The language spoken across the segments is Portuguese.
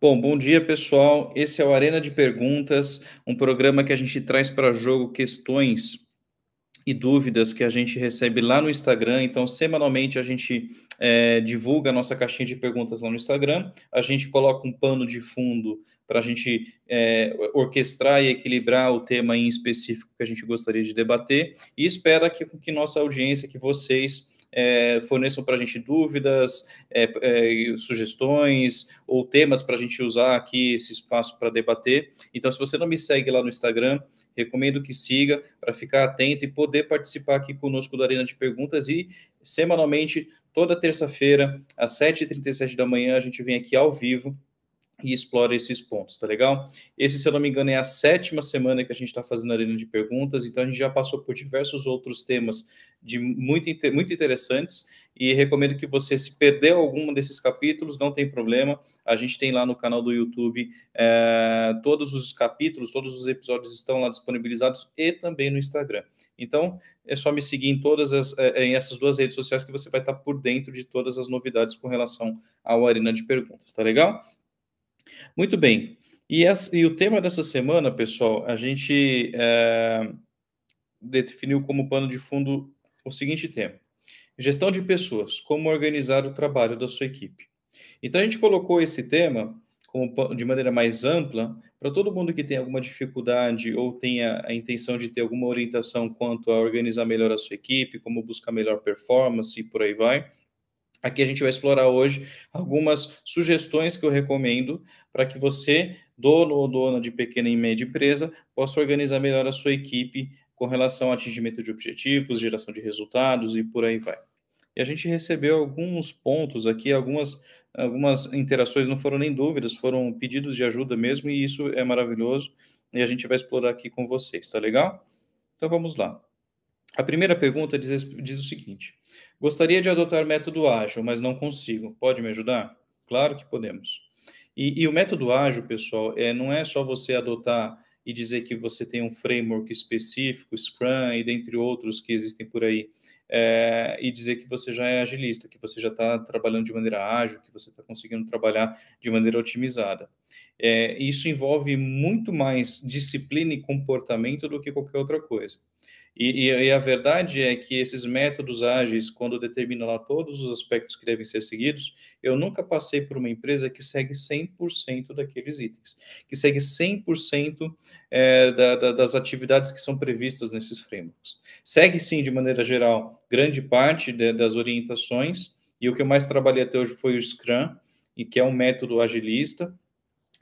Bom, bom dia, pessoal. Esse é o Arena de Perguntas, um programa que a gente traz para jogo questões e dúvidas que a gente recebe lá no Instagram. Então, semanalmente a gente é, divulga a nossa caixinha de perguntas lá no Instagram. A gente coloca um pano de fundo para a gente é, orquestrar e equilibrar o tema em específico que a gente gostaria de debater e espera que, que nossa audiência, que vocês é, forneçam para a gente dúvidas, é, é, sugestões ou temas para a gente usar aqui esse espaço para debater. Então, se você não me segue lá no Instagram, recomendo que siga para ficar atento e poder participar aqui conosco da Arena de Perguntas e semanalmente, toda terça-feira, às 7h37 da manhã, a gente vem aqui ao vivo e explora esses pontos, tá legal? Esse, se eu não me engano, é a sétima semana que a gente está fazendo a arena de perguntas, então a gente já passou por diversos outros temas de muito, muito interessantes e recomendo que você, se perdeu algum desses capítulos, não tem problema, a gente tem lá no canal do YouTube é, todos os capítulos, todos os episódios estão lá disponibilizados e também no Instagram. Então, é só me seguir em todas as, é, em essas duas redes sociais que você vai estar por dentro de todas as novidades com relação ao Arena de Perguntas, tá legal? Muito bem. E, essa, e, o tema dessa semana, pessoal, a gente é, definiu como pano de fundo o seguinte tema: gestão de pessoas, como organizar o trabalho da sua equipe. Então a gente colocou esse tema como, de maneira mais ampla para todo mundo que tem alguma dificuldade ou tenha a intenção de ter alguma orientação quanto a organizar melhor a sua equipe, como buscar melhor performance e por aí vai. Aqui a gente vai explorar hoje algumas sugestões que eu recomendo para que você, dono ou dona de pequena e média empresa, possa organizar melhor a sua equipe com relação ao atingimento de objetivos, geração de resultados e por aí vai. E a gente recebeu alguns pontos aqui, algumas, algumas interações, não foram nem dúvidas, foram pedidos de ajuda mesmo, e isso é maravilhoso, e a gente vai explorar aqui com vocês, tá legal? Então vamos lá. A primeira pergunta diz, diz o seguinte: Gostaria de adotar método ágil, mas não consigo. Pode me ajudar? Claro que podemos. E, e o método ágil, pessoal, é, não é só você adotar e dizer que você tem um framework específico, Scrum e dentre outros que existem por aí, é, e dizer que você já é agilista, que você já está trabalhando de maneira ágil, que você está conseguindo trabalhar de maneira otimizada. É, isso envolve muito mais disciplina e comportamento do que qualquer outra coisa. E, e, a verdade é que esses métodos ágeis, quando determinam lá todos os aspectos que devem ser seguidos, eu nunca passei por uma empresa que segue 100% daqueles itens, que segue 100% é, da, da, das atividades que são previstas nesses frameworks. Segue, sim, de maneira geral, grande parte de, das orientações, e o que eu mais trabalhei até hoje foi o Scrum, e que é um método agilista,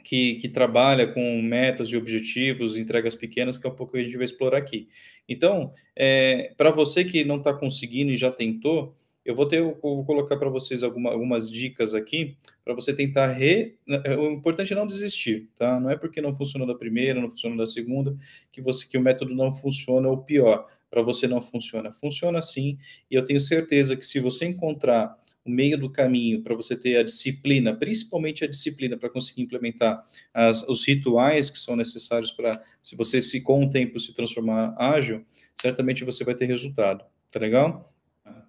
que, que, trabalha com metas e objetivos, entregas pequenas, que é um pouco que a gente vai explorar aqui. Então, é, para você que não está conseguindo e já tentou, eu vou ter, eu vou colocar para vocês alguma, algumas dicas aqui para você tentar re. É, o importante é não desistir, tá? Não é porque não funcionou da primeira, não funcionou da segunda, que você que o método não funciona ou pior, para você não funciona. Funciona sim, e eu tenho certeza que se você encontrar o meio do caminho para você ter a disciplina, principalmente a disciplina para conseguir implementar as, os rituais que são necessários para, se você se com o tempo se transformar ágil, certamente você vai ter resultado. Tá legal?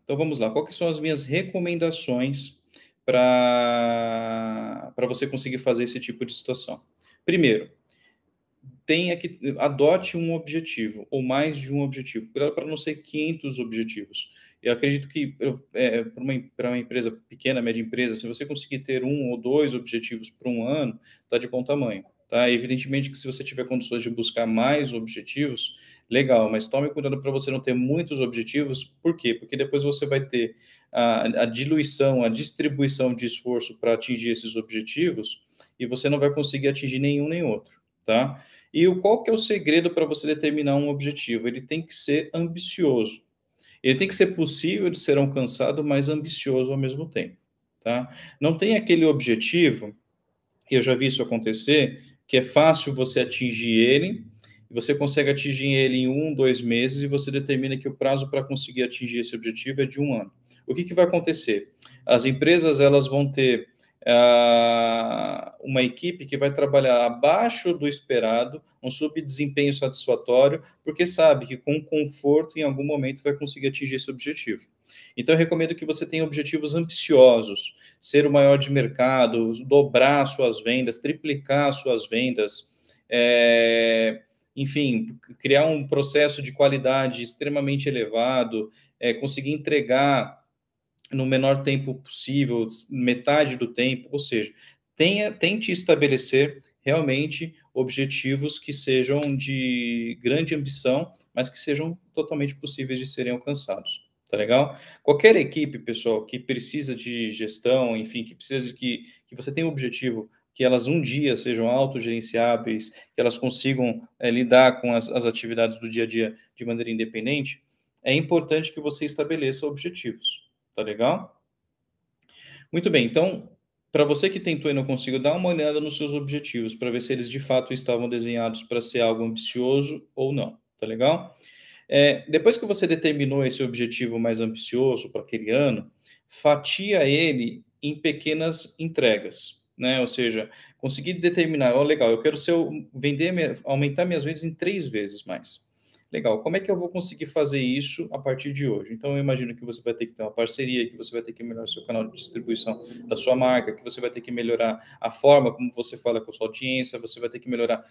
Então vamos lá. Quais são as minhas recomendações para você conseguir fazer esse tipo de situação? Primeiro, tenha que adote um objetivo ou mais de um objetivo. Cuidado para não ser 500 objetivos. Eu acredito que é, para uma, uma, empresa pequena, média empresa, se você conseguir ter um ou dois objetivos por um ano, está de bom tamanho. Tá? Evidentemente que se você tiver condições de buscar mais objetivos, legal, mas tome cuidado para você não ter muitos objetivos. Por quê? Porque depois você vai ter a, a diluição, a distribuição de esforço para atingir esses objetivos e você não vai conseguir atingir nenhum nem outro. Tá? E o, qual que é o segredo para você determinar um objetivo? Ele tem que ser ambicioso. Ele tem que ser possível de ser alcançado, mas ambicioso ao mesmo tempo. Tá? Não tem aquele objetivo, eu já vi isso acontecer, que é fácil você atingir ele, você consegue atingir ele em um, dois meses, e você determina que o prazo para conseguir atingir esse objetivo é de um ano. O que, que vai acontecer? As empresas elas vão ter uma equipe que vai trabalhar abaixo do esperado, um subdesempenho satisfatório, porque sabe que com conforto, em algum momento, vai conseguir atingir esse objetivo. Então, eu recomendo que você tenha objetivos ambiciosos, ser o maior de mercado, dobrar suas vendas, triplicar suas vendas, é, enfim, criar um processo de qualidade extremamente elevado, é, conseguir entregar no menor tempo possível, metade do tempo, ou seja, tenha, tente estabelecer realmente objetivos que sejam de grande ambição, mas que sejam totalmente possíveis de serem alcançados. Tá legal? Qualquer equipe, pessoal, que precisa de gestão, enfim, que precisa de que, que você tenha um objetivo que elas um dia sejam autogerenciáveis, que elas consigam é, lidar com as, as atividades do dia a dia de maneira independente, é importante que você estabeleça objetivos. Tá legal? Muito bem, então, para você que tentou e não conseguiu, dá uma olhada nos seus objetivos para ver se eles de fato estavam desenhados para ser algo ambicioso ou não. Tá legal? É, depois que você determinou esse objetivo mais ambicioso para aquele ano, fatia ele em pequenas entregas, né? Ou seja, conseguir determinar, ó, oh, legal, eu quero ser, vender, aumentar minhas vendas em três vezes mais. Legal, como é que eu vou conseguir fazer isso a partir de hoje? Então, eu imagino que você vai ter que ter uma parceria, que você vai ter que melhorar o seu canal de distribuição da sua marca, que você vai ter que melhorar a forma como você fala com a sua audiência, você vai ter que melhorar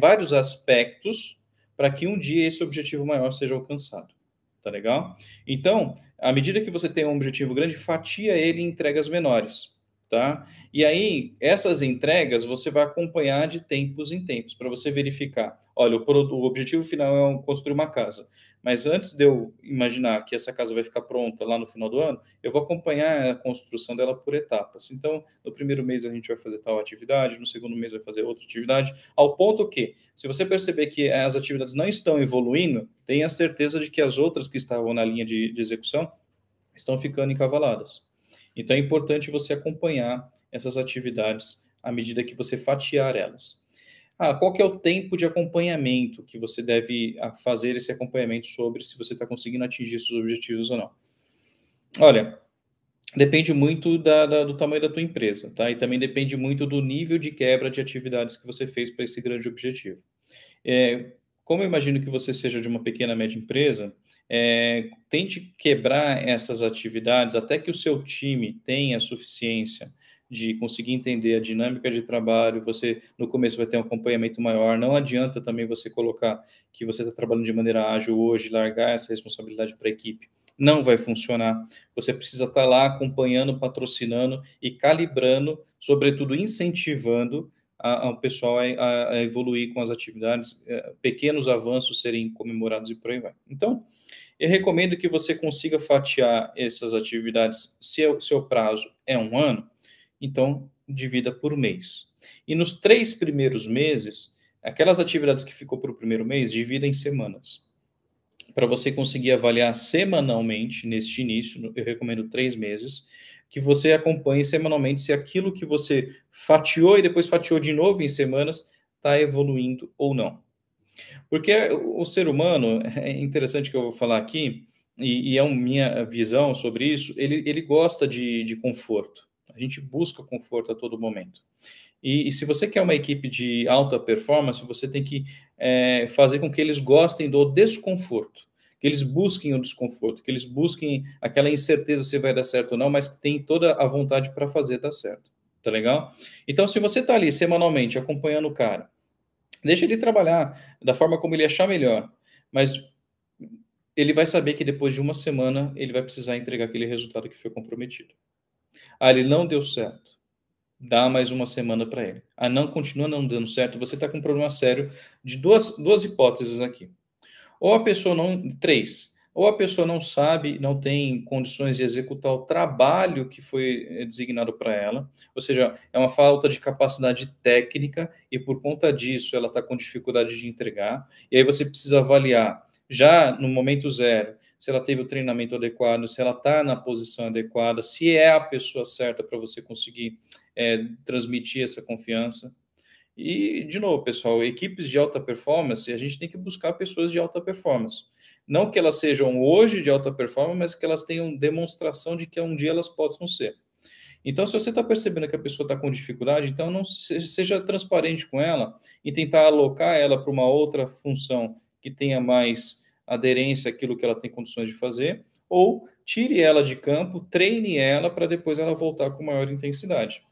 vários aspectos para que um dia esse objetivo maior seja alcançado. Tá legal? Então, à medida que você tem um objetivo grande, fatia ele em entregas menores tá? E aí, essas entregas você vai acompanhar de tempos em tempos, para você verificar. Olha, o, o, objetivo final é construir uma casa, mas antes de eu imaginar que essa casa vai ficar pronta lá no final do ano, eu vou acompanhar a construção dela por etapas. Então, no primeiro mês a gente vai fazer tal atividade, no segundo mês vai fazer outra atividade, ao ponto que, se você perceber que as atividades não estão evoluindo, tenha certeza de que as outras que estavam na linha de, de execução estão ficando encavaladas. Então é importante você acompanhar essas atividades à medida que você fatiar elas. Ah, qual que é o tempo de acompanhamento que você deve ah, fazer esse acompanhamento sobre se você está conseguindo atingir seus objetivos ou não? Olha, depende muito da, da, do tamanho da tua empresa, tá? E também depende muito do nível de quebra de atividades que você fez para esse grande objetivo. É, como eu imagino que você seja de uma pequena média empresa, é, tente quebrar essas atividades até que o seu time tenha suficiência de conseguir entender a dinâmica de trabalho. Você, no começo, vai ter um acompanhamento maior. Não adianta também você colocar que você está trabalhando de maneira ágil hoje, largar essa responsabilidade para a equipe. Não vai funcionar. Você precisa estar tá lá acompanhando, patrocinando e calibrando, sobretudo incentivando ao pessoal a, a, evoluir com as atividades, é, pequenos avanços serem comemorados e por aí vai. Então, eu recomendo que você consiga fatiar essas atividades, se o seu prazo é um ano, então divida por mês. E nos três primeiros meses, aquelas atividades que ficou para o primeiro mês, divida em semanas. Para você conseguir avaliar semanalmente, neste início, eu recomendo três meses, que você acompanhe semanalmente se aquilo que você fatiou e depois fatiou de novo em semanas está evoluindo ou não. Porque o ser humano, é interessante que eu vou falar aqui, e, e é a minha visão sobre isso, ele, ele gosta de, de conforto. A gente busca conforto a todo momento. E, e, se você quer uma equipe de alta performance, você tem que é, fazer com que eles gostem do desconforto que eles busquem o desconforto, que eles busquem aquela incerteza se vai dar certo ou não, mas que tem toda a vontade para fazer dar certo. Tá legal? Então, se você está ali semanalmente acompanhando o cara, deixa ele trabalhar da forma como ele achar melhor, mas ele vai saber que depois de uma semana ele vai precisar entregar aquele resultado que foi comprometido. Ah, ele não deu certo. Dá mais uma semana para ele. Ah, não continua não dando certo. Você está com um problema sério de duas, duas hipóteses aqui. Ou a pessoa não. Três. Ou a pessoa não sabe, não tem condições de executar o trabalho que foi eh, designado para ela, ou seja, é uma falta de capacidade técnica e por conta disso ela está com dificuldade de entregar. E aí você precisa avaliar, já no momento zero, se ela teve o treinamento adequado, se ela está na posição adequada, se é a pessoa certa para você conseguir é, transmitir essa confiança. E, de novo, pessoal, equipes de alta performance, a gente tem que buscar pessoas de alta performance. Não que elas sejam hoje de alta performance, mas que elas tenham demonstração de que um dia elas possam ser. Então, se você está percebendo que a pessoa está com dificuldade, então não seja transparente com ela e tentar alocar ela para uma outra função que tenha mais aderência àquilo que ela tem condições de fazer, ou tire ela de campo, treine ela para depois ela voltar com maior intensidade.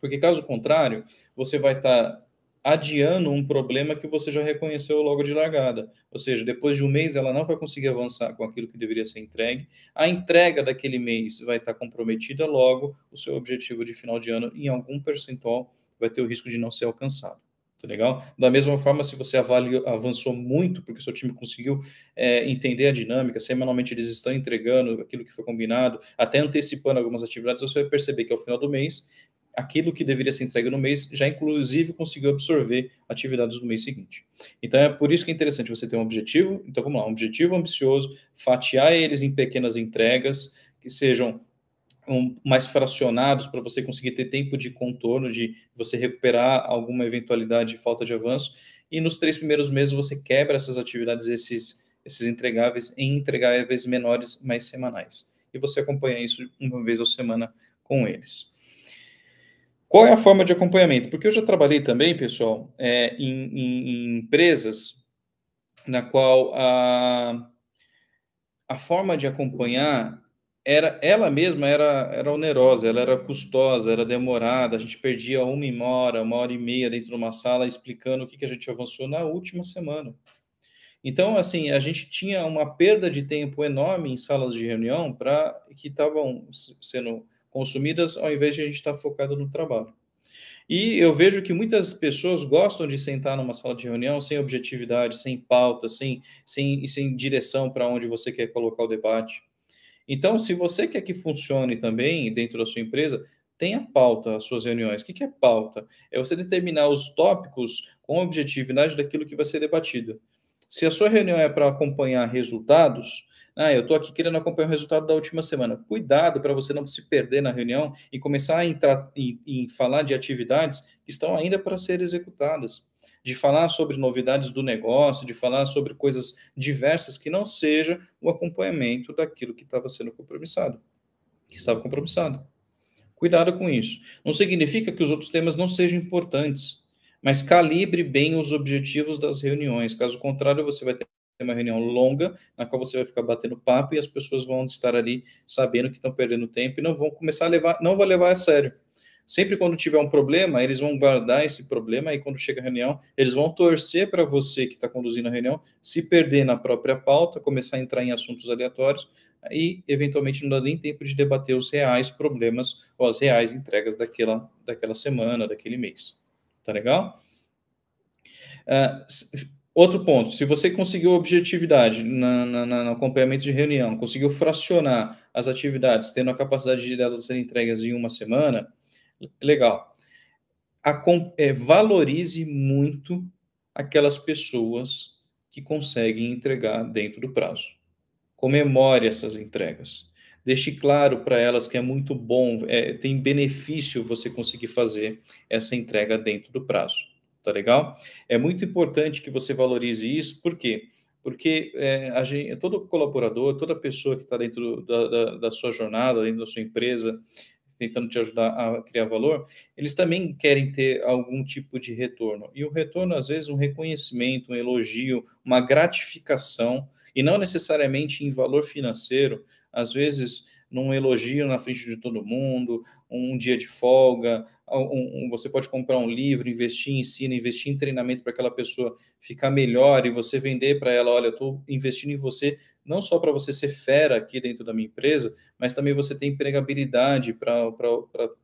Porque caso contrário, você vai estar tá adiando um problema que você já reconheceu logo de largada. Ou seja, depois de um mês ela não vai conseguir avançar com aquilo que deveria ser entregue. A entrega daquele mês vai estar comprometida, logo o seu objetivo de final de ano em algum percentual vai ter o risco de não ser alcançado. Tá legal? Da mesma forma, se você avaliou, avançou muito, porque o seu time conseguiu é, entender a dinâmica, semanalmente eles estão entregando aquilo que foi combinado, até antecipando algumas atividades, você vai perceber que ao final do mês aquilo que deveria ser entregue no mês já inclusive conseguiu absorver atividades do mês seguinte. Então é por isso que é interessante você ter um objetivo. Então vamos lá, um objetivo ambicioso, fatiar eles em pequenas entregas que sejam um, mais fracionados para você conseguir ter tempo de contorno, de você recuperar alguma eventualidade de falta de avanço. E nos três primeiros meses você quebra essas atividades, esses, esses entregáveis, em entregáveis menores, mais semanais. E você acompanha isso uma vez por semana com eles. Qual é a forma de acompanhamento? Porque eu já trabalhei também, pessoal, é, em, em, em, empresas na qual a, a forma de acompanhar era ela mesma era, era onerosa, ela era custosa, era demorada, a gente perdia uma hora, uma hora e meia dentro de uma sala explicando o que, que a gente avançou na última semana. Então, assim, a gente tinha uma perda de tempo enorme em salas de reunião para que estavam sendo consumidas, ao invés de a gente estar focado no trabalho. E eu vejo que muitas pessoas gostam de sentar numa sala de reunião sem objetividade, sem pauta, sem, sem, sem direção para onde você quer colocar o debate. Então, se você quer que funcione também dentro da sua empresa, tenha pauta as suas reuniões. O que é pauta? É você determinar os tópicos com objetividade daquilo que vai ser debatido. Se a sua reunião é para acompanhar resultados, ah, eu estou aqui querendo acompanhar o resultado da última semana. Cuidado para você não se perder na reunião e começar a entrar em, em falar de atividades que estão ainda para ser executadas, de falar sobre novidades do negócio, de falar sobre coisas diversas que não seja o acompanhamento daquilo que estava sendo compromissado, que estava compromissado. Cuidado com isso. Não significa que os outros temas não sejam importantes, mas calibre bem os objetivos das reuniões. Caso contrário, você vai ter uma reunião longa, na qual você vai ficar batendo papo e as pessoas vão estar ali sabendo que estão perdendo tempo e não vão começar a levar, não vão levar a sério. Sempre quando tiver um problema, eles vão guardar esse problema e quando chega a reunião, eles vão torcer para você que está conduzindo a reunião se perder na própria pauta, começar a entrar em assuntos aleatórios e eventualmente não dá nem tempo de debater os reais problemas ou as reais entregas daquela, daquela semana, daquele mês. Tá legal? Uh, Outro ponto, se você conseguiu objetividade na, na, no acompanhamento de reunião, conseguiu fracionar as atividades, tendo a capacidade de delas serem entregues em uma semana, legal. A, é, valorize muito aquelas pessoas que conseguem entregar dentro do prazo. Comemore essas entregas. Deixe claro para elas que é muito bom, é, tem benefício você conseguir fazer essa entrega dentro do prazo tá legal? É muito importante que você valorize isso, por quê? Porque é, gente, todo colaborador, toda pessoa que está dentro da, da, da sua jornada, dentro da sua empresa, tentando te ajudar a criar valor, eles também querem ter algum tipo de retorno. E o retorno, às vezes, um reconhecimento, um elogio, uma gratificação, e não necessariamente em valor financeiro, às vezes num elogio na frente de todo mundo, um dia de folga, um, um, você pode comprar um livro, investir em ensino, investir em treinamento para aquela pessoa ficar melhor e você vender para ela, olha, estou investindo em você não só para você ser fera aqui dentro da minha empresa, mas também você ter empregabilidade para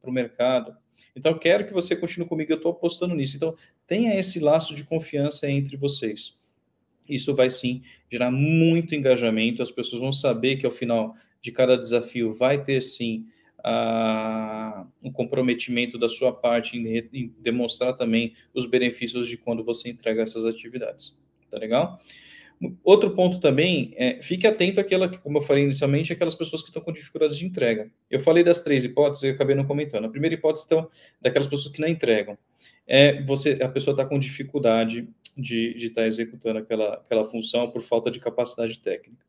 o mercado. Então, quero que você continue comigo, eu estou apostando nisso. Então, tenha esse laço de confiança entre vocês. Isso vai sim gerar muito engajamento, as pessoas vão saber que ao final de cada desafio vai ter sim um comprometimento da sua parte em, em, demonstrar também os benefícios de quando você entrega essas atividades. Tá legal? Outro ponto também é fique atento àquela que, como eu falei inicialmente, aquelas pessoas que estão com dificuldades de entrega. Eu falei das três hipóteses e acabei não comentando. A primeira hipótese, então, daquelas pessoas que não entregam. É você, a pessoa está com dificuldade de estar tá executando aquela, aquela função por falta de capacidade técnica.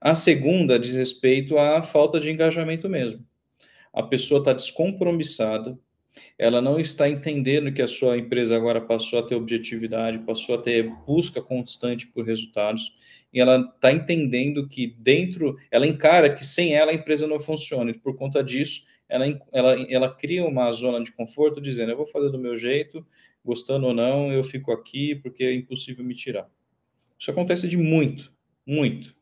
A segunda diz respeito à falta de engajamento mesmo. A pessoa está descompromissada, ela não está entendendo que a sua empresa agora passou a ter objetividade, passou a ter busca constante por resultados, e ela está entendendo que dentro, ela encara que sem ela a empresa não funciona, e por conta disso, ela, ela, ela cria uma zona de conforto, dizendo: eu vou fazer do meu jeito, gostando ou não, eu fico aqui porque é impossível me tirar. Isso acontece de muito, muito.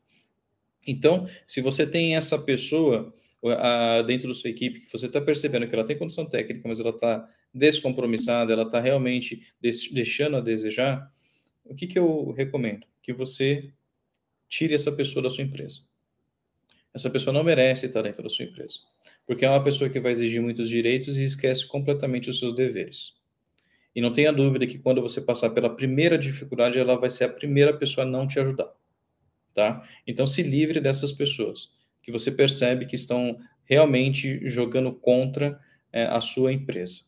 Então, se você tem essa pessoa a, dentro da sua equipe, que você está percebendo que ela tem condição técnica, mas ela está descompromissada, ela está realmente deixando a desejar, o que, que eu recomendo? Que você tire essa pessoa da sua empresa. Essa pessoa não merece estar dentro da sua empresa, porque é uma pessoa que vai exigir muitos direitos e esquece completamente os seus deveres. E não tenha dúvida que quando você passar pela primeira dificuldade, ela vai ser a primeira pessoa a não te ajudar, tá? Então se livre dessas pessoas que você percebe que estão realmente jogando contra é, a sua empresa,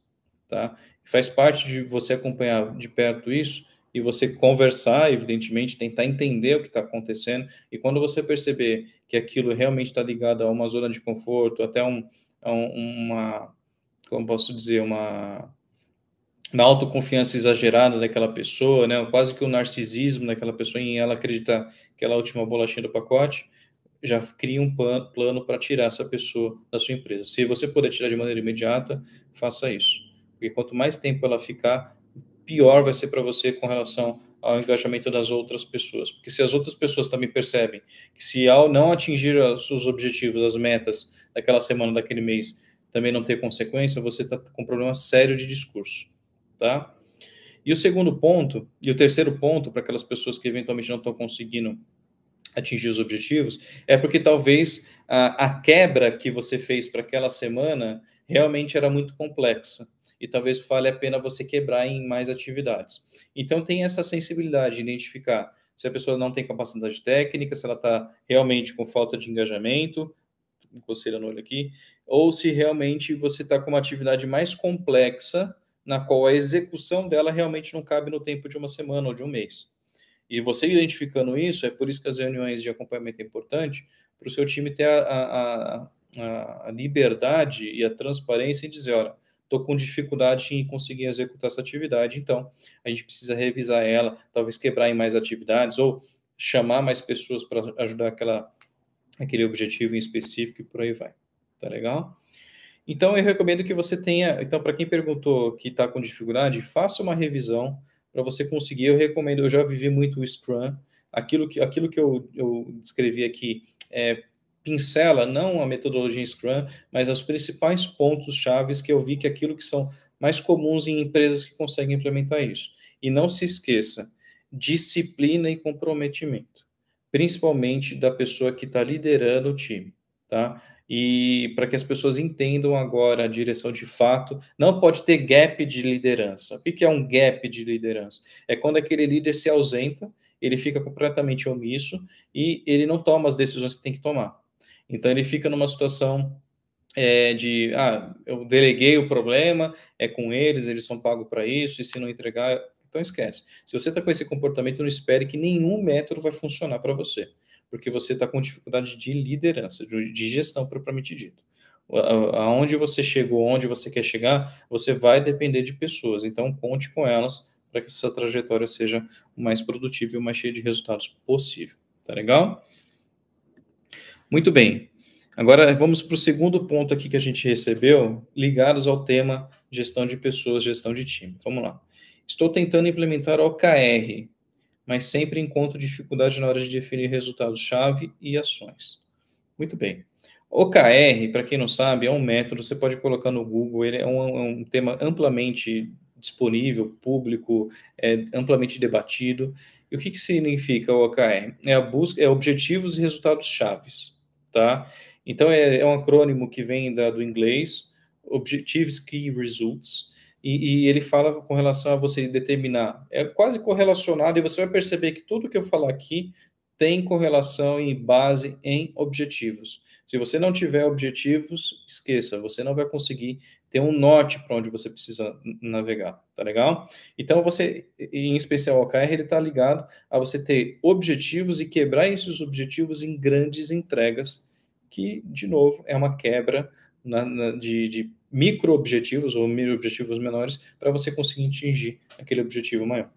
tá? Faz parte de você acompanhar de perto isso e você conversar, evidentemente, tentar entender o que está acontecendo. E quando você perceber que aquilo realmente está ligado a uma zona de conforto, até um, um, uma, como posso dizer, uma, uma autoconfiança exagerada daquela pessoa, né? quase que o um narcisismo daquela pessoa em ela acreditar que ela é a última bolachinha do pacote, já cria um plano para tirar essa pessoa da sua empresa. Se você puder tirar de maneira imediata, faça isso. Porque quanto mais tempo ela ficar, pior vai ser para você com relação ao engajamento das outras pessoas. Porque se as outras pessoas também percebem que se ao não atingir os seus objetivos, as metas daquela semana, daquele mês, também não ter consequência, você está com um problema sério de discurso, tá? E o segundo ponto, e o terceiro ponto, para aquelas pessoas que eventualmente não estão conseguindo atingir os objetivos, é porque talvez a, a quebra que você fez para aquela semana realmente era muito complexa e talvez vale a pena você quebrar em mais atividades. Então tem essa sensibilidade de identificar se a pessoa não tem capacidade técnica, se ela está realmente com falta de engajamento, coceira no olho aqui, ou se realmente você está com uma atividade mais complexa, na qual a execução dela realmente não cabe no tempo de uma semana ou de um mês. E você identificando isso, é por isso que as reuniões de acompanhamento é importante, para o seu time ter a, a, a, liberdade e a transparência em dizer, olha, estou com dificuldade em conseguir executar essa atividade, então a gente precisa revisar ela, talvez quebrar em mais atividades, ou chamar mais pessoas para ajudar aquela, aquele objetivo em específico e por aí vai. Tá legal? Então, eu recomendo que você tenha. Então, para quem perguntou que está com dificuldade, faça uma revisão para você conseguir. Eu recomendo, eu já vivi muito o Scrum. Aquilo que, aquilo que eu, eu descrevi aqui é, pincela não a metodologia Scrum, mas os principais pontos chaves que eu vi que aquilo que são mais comuns em empresas que conseguem implementar isso. E não se esqueça, disciplina e comprometimento, principalmente da pessoa que está liderando o time, tá? E para que as pessoas entendam agora a direção de fato. Não pode ter gap de liderança. O que é um gap de liderança? É quando aquele líder se ausenta, ele fica completamente omisso e ele não toma as decisões que tem que tomar. Então ele fica numa situação é, de ah, eu deleguei o problema, é com eles, eles são pagos para isso, e se não entregar, então esquece. Se você está com esse comportamento, não espere que nenhum método vai funcionar para você porque você está com dificuldade de liderança, de gestão propriamente dito. Aonde você chegou, onde você quer chegar, você vai depender de pessoas. Então, conte com elas para que essa trajetória seja o mais produtiva e o mais cheia de resultados possível. Tá legal? Muito bem. Agora vamos para o segundo ponto aqui que a gente recebeu, ligados ao tema gestão de pessoas, gestão de time. Vamos lá. Estou tentando implementar OKR, mas sempre encontro dificuldade na hora de definir resultados-chave e ações. Muito bem. OKR, para quem não sabe, é um método, você pode colocar no Google, ele é um, é um tema amplamente disponível, público, é amplamente debatido. E o que, que significa o OKR? É a busca, é objetivos e resultados chaves, tá? Então é, é um acrônimo que vem da, do inglês, Objectives Key Results, e, e, ele fala com relação a você determinar, é quase correlacionado, e você vai perceber que tudo que eu falar aqui tem correlação e base em objetivos. Se você não tiver objetivos, esqueça, você não vai conseguir ter um norte para onde você precisa navegar, tá legal? Então você, em especial o OKR, ele está ligado a você ter objetivos e quebrar esses objetivos em grandes entregas, que, de novo, é uma quebra na, na, de, de micro objetivos ou micro objetivos menores para você conseguir atingir aquele objetivo maior.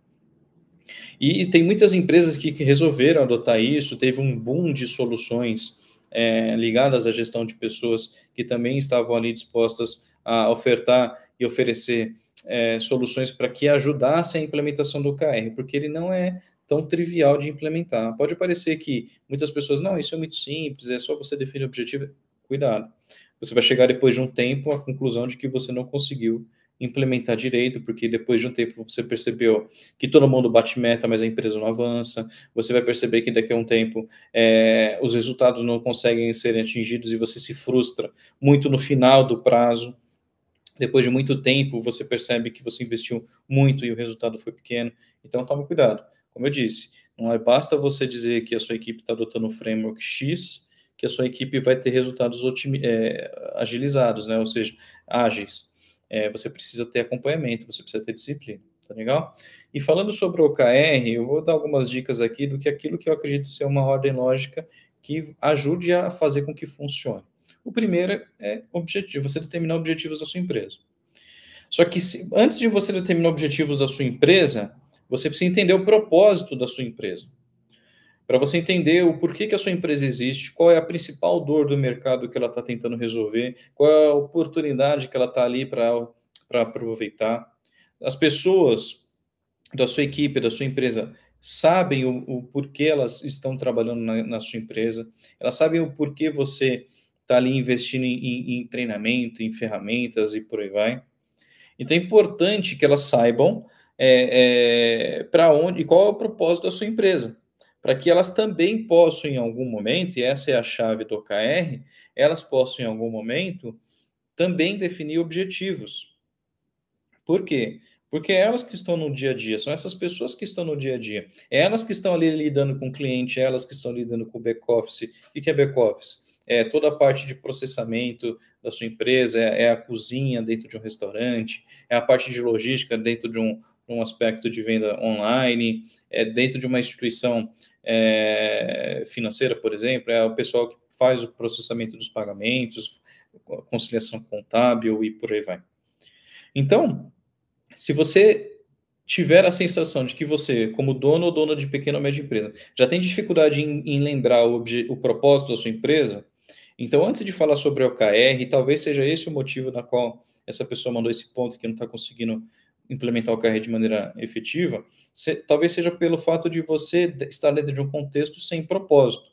E tem muitas empresas que resolveram adotar isso, teve um boom de soluções é, ligadas à gestão de pessoas que também estavam ali dispostas a ofertar e oferecer é, soluções para que ajudassem a implementação do OKR, porque ele não é tão trivial de implementar. Pode parecer que muitas pessoas, não, isso é muito simples, é só você definir o objetivo. Cuidado. Você vai chegar depois de um tempo à conclusão de que você não conseguiu implementar direito, porque depois de um tempo você percebeu que todo mundo bate meta, mas a empresa não avança. Você vai perceber que daqui a um tempo é, os resultados não conseguem serem atingidos e você se frustra muito no final do prazo. Depois de muito tempo, você percebe que você investiu muito e o resultado foi pequeno. Então, tome cuidado. Como eu disse, não é basta você dizer que a sua equipe está adotando o framework X, que a sua equipe vai ter resultados é, agilizados, né? ou seja, ágeis é, você precisa ter acompanhamento, você precisa ter disciplina, tá legal? E falando sobre o OKR, eu vou dar algumas dicas aqui do que aquilo que eu acredito ser uma ordem lógica que ajude a fazer com que funcione. O primeiro é objetivo, você determinar objetivos da sua empresa. Só que se, antes de você determinar objetivos da sua empresa, você precisa entender o propósito da sua empresa para você entender o porquê que a sua empresa existe, qual é a principal dor do mercado que ela está tentando resolver, qual é a oportunidade que ela está ali para aproveitar. As pessoas da sua equipe, da sua empresa, sabem o, o porquê elas estão trabalhando na, na, sua empresa, elas sabem o porquê você está ali investindo em, em, em treinamento, em ferramentas e por aí vai. Então é importante que elas saibam é, é, para onde e qual é o propósito da sua empresa para que elas também possam, em algum momento, e essa é a chave do OKR, elas possam, em algum momento, também definir objetivos. Por quê? Porque é elas que estão no dia a dia, são essas pessoas que estão no dia a dia. É elas que estão ali lidando com o cliente, é elas que estão lidando com o back-office. O que é back-office? É toda a parte de processamento da sua empresa, é, é a cozinha dentro de um restaurante, é a parte de logística dentro de um, um aspecto de venda online, é, dentro de uma instituição é, financeira, por exemplo, é o pessoal que faz o processamento dos pagamentos, conciliação contábil e por aí vai. Então, se você tiver a sensação de que você, como dono ou dona de pequena ou média empresa, já tem dificuldade em, em lembrar o, o, propósito da sua empresa, então antes de falar sobre o OKR, talvez seja esse o motivo na qual essa pessoa mandou esse ponto que não está conseguindo implementar o OKR de maneira efetiva, se, talvez seja pelo fato de você estar dentro de um contexto sem propósito.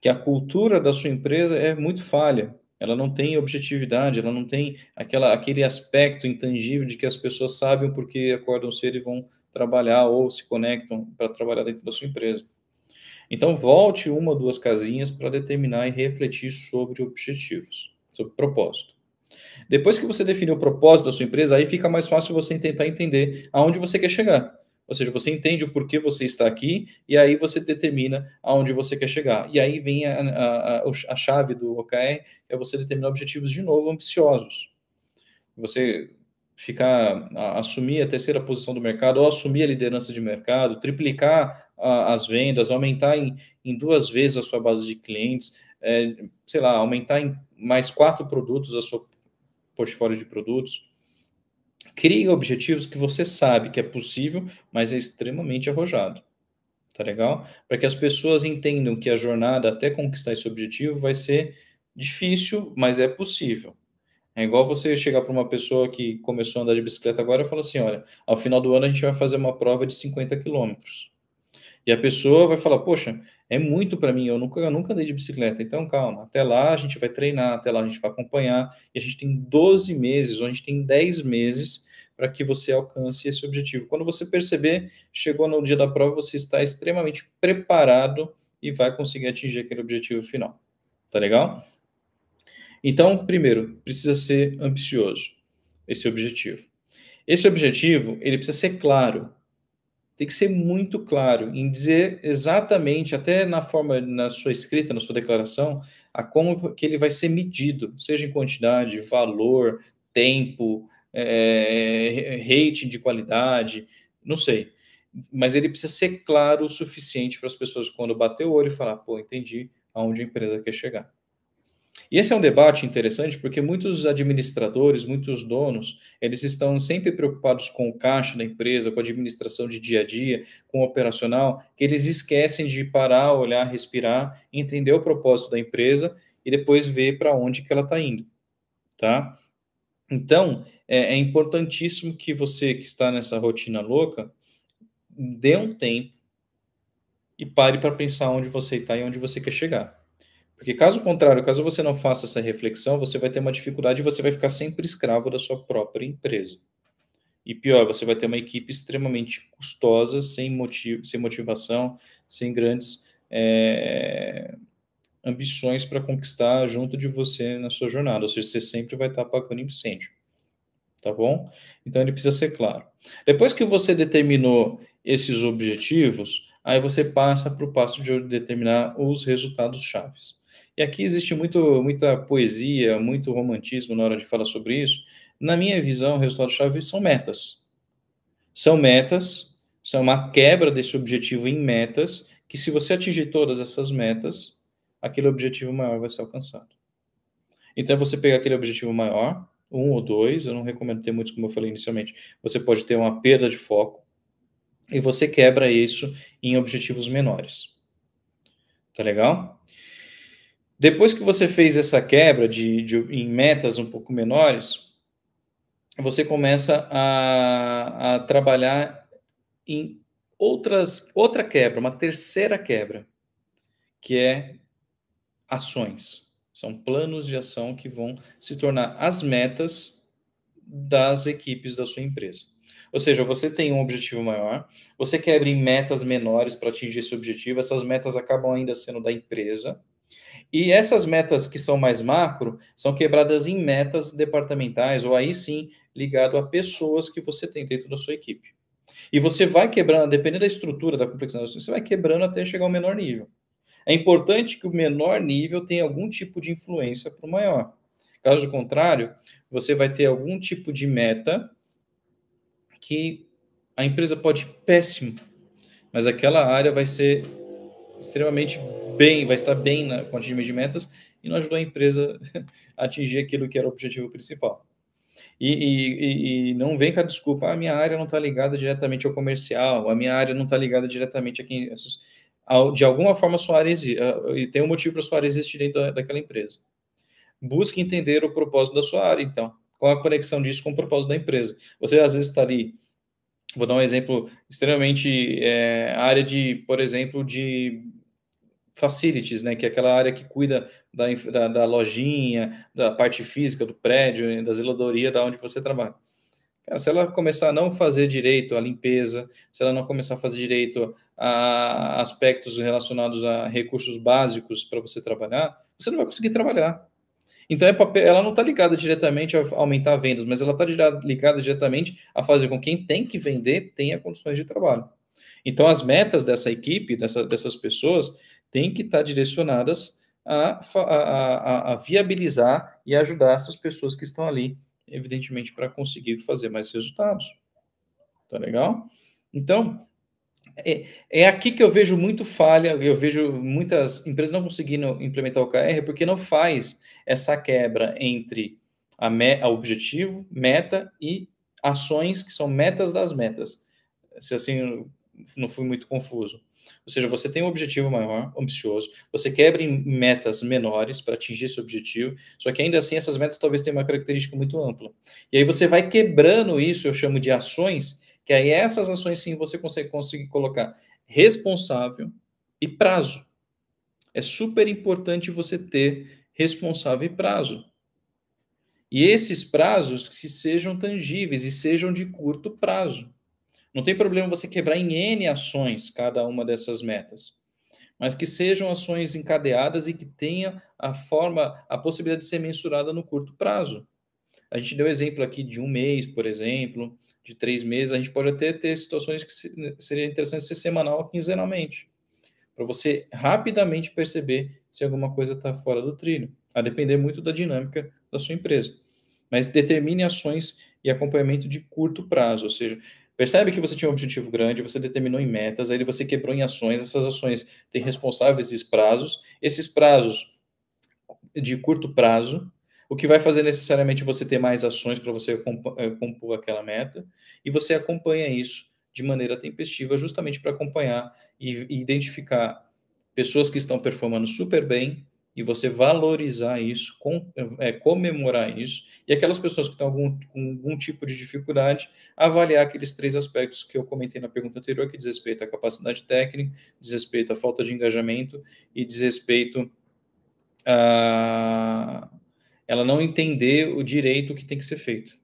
Que a cultura da sua empresa é muito falha, ela não tem objetividade, ela não tem aquela, aquele aspecto intangível de que as pessoas sabem por que acordam cedo e vão trabalhar ou se conectam para trabalhar dentro da sua empresa. Então, volte uma ou duas casinhas para determinar e refletir sobre objetivos, sobre propósito. Depois que você definiu o propósito da sua empresa, aí fica mais fácil você tentar entender aonde você quer chegar. Ou seja, você entende o porquê você está aqui e aí você determina aonde você quer chegar. E aí vem a, a, a chave do OKR, que é você determinar objetivos de novo ambiciosos. Você ficar, a, assumir a terceira posição do mercado, ou assumir a liderança de mercado, triplicar a, as vendas, aumentar em, em, duas vezes a sua base de clientes, é, sei lá, aumentar em mais quatro produtos a sua portfólio de produtos. Crie objetivos que você sabe que é possível, mas é extremamente arrojado. Tá legal? Para que as pessoas entendam que a jornada até conquistar esse objetivo vai ser difícil, mas é possível. É igual você chegar para uma pessoa que começou a andar de bicicleta agora e falar assim: olha, ao final do ano a gente vai fazer uma prova de 50 quilômetros. E a pessoa vai falar: poxa, é muito para mim, eu nunca, eu nunca andei de bicicleta, então calma, até lá a gente vai treinar, até lá a gente vai acompanhar, e a gente tem 12 meses, ou a gente tem 10 meses para que você alcance esse objetivo. Quando você perceber, chegou no dia da prova, você está extremamente preparado e vai conseguir atingir aquele objetivo final. Tá legal? Então, primeiro, precisa ser ambicioso esse objetivo. Esse objetivo, ele precisa ser claro tem que ser muito claro em dizer exatamente, até na forma, na sua escrita, na sua declaração, a como que ele vai ser medido, seja em quantidade, valor, tempo, é, rating de qualidade, não sei. Mas ele precisa ser claro o suficiente para as pessoas, quando bater o olho, falar, pô, entendi aonde a empresa quer chegar. E esse é um debate interessante porque muitos administradores, muitos donos, eles estão sempre preocupados com o caixa da empresa, com a administração de dia a dia, com o operacional, que eles esquecem de parar, olhar, respirar, entender o propósito da empresa e depois ver para onde que ela está indo, tá? Então, é, é importantíssimo que você que está nessa rotina louca, dê um tempo e pare para pensar onde você está e onde você quer chegar. Porque caso contrário, caso você não faça essa reflexão, você vai ter uma dificuldade e você vai ficar sempre escravo da sua própria empresa. E pior, você vai ter uma equipe extremamente custosa, sem, motivo, sem motivação, sem grandes é, ambições para conquistar junto de você na sua jornada. Ou seja, você sempre vai estar apagando incêndio. Tá bom? Então ele precisa ser claro. Depois que você determinou esses objetivos, aí você passa para o passo de determinar os resultados chaves. E aqui existe muito, muita poesia, muito romantismo na hora de falar sobre isso. Na minha visão, resultados-chave são metas. São metas, são uma quebra desse objetivo em metas, que se você atingir todas essas metas, aquele objetivo maior vai ser alcançado. Então, você pega aquele objetivo maior, um ou dois, eu não recomendo ter muitos, como eu falei inicialmente. Você pode ter uma perda de foco, e você quebra isso em objetivos menores. Tá legal? Depois que você fez essa quebra de, de, em metas um pouco menores, você começa a, a trabalhar em outras, outra quebra, uma terceira quebra, que é ações. São planos de ação que vão se tornar as metas das equipes da sua empresa. Ou seja, você tem um objetivo maior, você quebra em metas menores para atingir esse objetivo, essas metas acabam ainda sendo da empresa, e essas metas que são mais macro são quebradas em metas departamentais, ou aí sim ligado a pessoas que você tem dentro da sua equipe. E você vai quebrando, dependendo da estrutura, da complexidade, você vai quebrando até chegar ao menor nível. É importante que o menor nível tenha algum tipo de influência para o maior. Caso contrário, você vai ter algum tipo de meta que a empresa pode ir péssimo, mas aquela área vai ser extremamente bem, vai estar bem na, com atingimento de metas e não ajudou a empresa a atingir aquilo que era o objetivo principal. E, e, e não vem com a desculpa, ah, a minha área não está ligada diretamente ao comercial, a minha área não está ligada diretamente a quem. De alguma forma, sua área existe, e tem um motivo para sua área existir dentro da, daquela empresa. Busque entender o propósito da sua área, então. Qual a conexão disso com o propósito da empresa? Você, às vezes, está ali. Vou dar um exemplo extremamente. É, área de, por exemplo, de facilities, né, que é aquela área que cuida da, da, da, lojinha, da parte física do prédio, da zeladoria da onde você trabalha. Cara, se ela começar a não fazer direito à limpeza, se ela não começar a fazer direito a aspectos relacionados a recursos básicos para você trabalhar, você não vai conseguir trabalhar. Então, é papel, ela não está ligada diretamente a aumentar vendas, mas ela está ligada diretamente a fazer com que quem tem que vender tenha condições de trabalho. Então, as metas dessa equipe, dessa, dessas pessoas, têm que estar direcionadas a, a, a, a viabilizar e ajudar essas pessoas que estão ali, evidentemente, para conseguir fazer mais resultados. Tá legal? Então, é, é, aqui que eu vejo muito falha, eu vejo muitas empresas não conseguindo implementar o KR porque não faz essa quebra entre a, me, a objetivo, meta e ações que são metas das metas. Se assim não fui muito confuso. Ou seja, você tem um objetivo maior, ambicioso, você quebra em metas menores para atingir esse objetivo, só que ainda assim essas metas talvez tenham uma característica muito ampla. E aí você vai quebrando isso, eu chamo de ações, que aí essas ações sim você consegue conseguir colocar responsável e prazo. É super importante você ter responsável e prazo. E esses prazos que sejam tangíveis e sejam de curto prazo. Não tem problema você quebrar em N ações cada uma dessas metas, mas que sejam ações encadeadas e que tenha a forma, a possibilidade de ser mensurada no curto prazo. A gente deu exemplo aqui de um mês, por exemplo, de três meses. A gente pode até ter situações que seria interessante ser semanal ou quinzenalmente, para você rapidamente perceber se alguma coisa está fora do trilho, a depender muito da dinâmica da sua empresa. Mas determine ações e acompanhamento de curto prazo, ou seja, Percebe que você tinha um objetivo grande, você determinou em metas, aí você quebrou em ações, essas ações têm responsáveis e prazos, esses prazos de curto prazo, o que vai fazer necessariamente você ter mais ações para você eh, compor aquela meta, e você acompanha isso de maneira tempestiva, justamente para acompanhar e, e identificar pessoas que estão performando super bem e você valorizar isso, com, é, comemorar isso, e aquelas pessoas que estão algum, com algum tipo de dificuldade, avaliar aqueles três aspectos que eu comentei na pergunta anterior, que diz respeito à capacidade técnica, diz respeito à falta de engajamento e diz respeito a ela não entender o direito que tem que ser feito.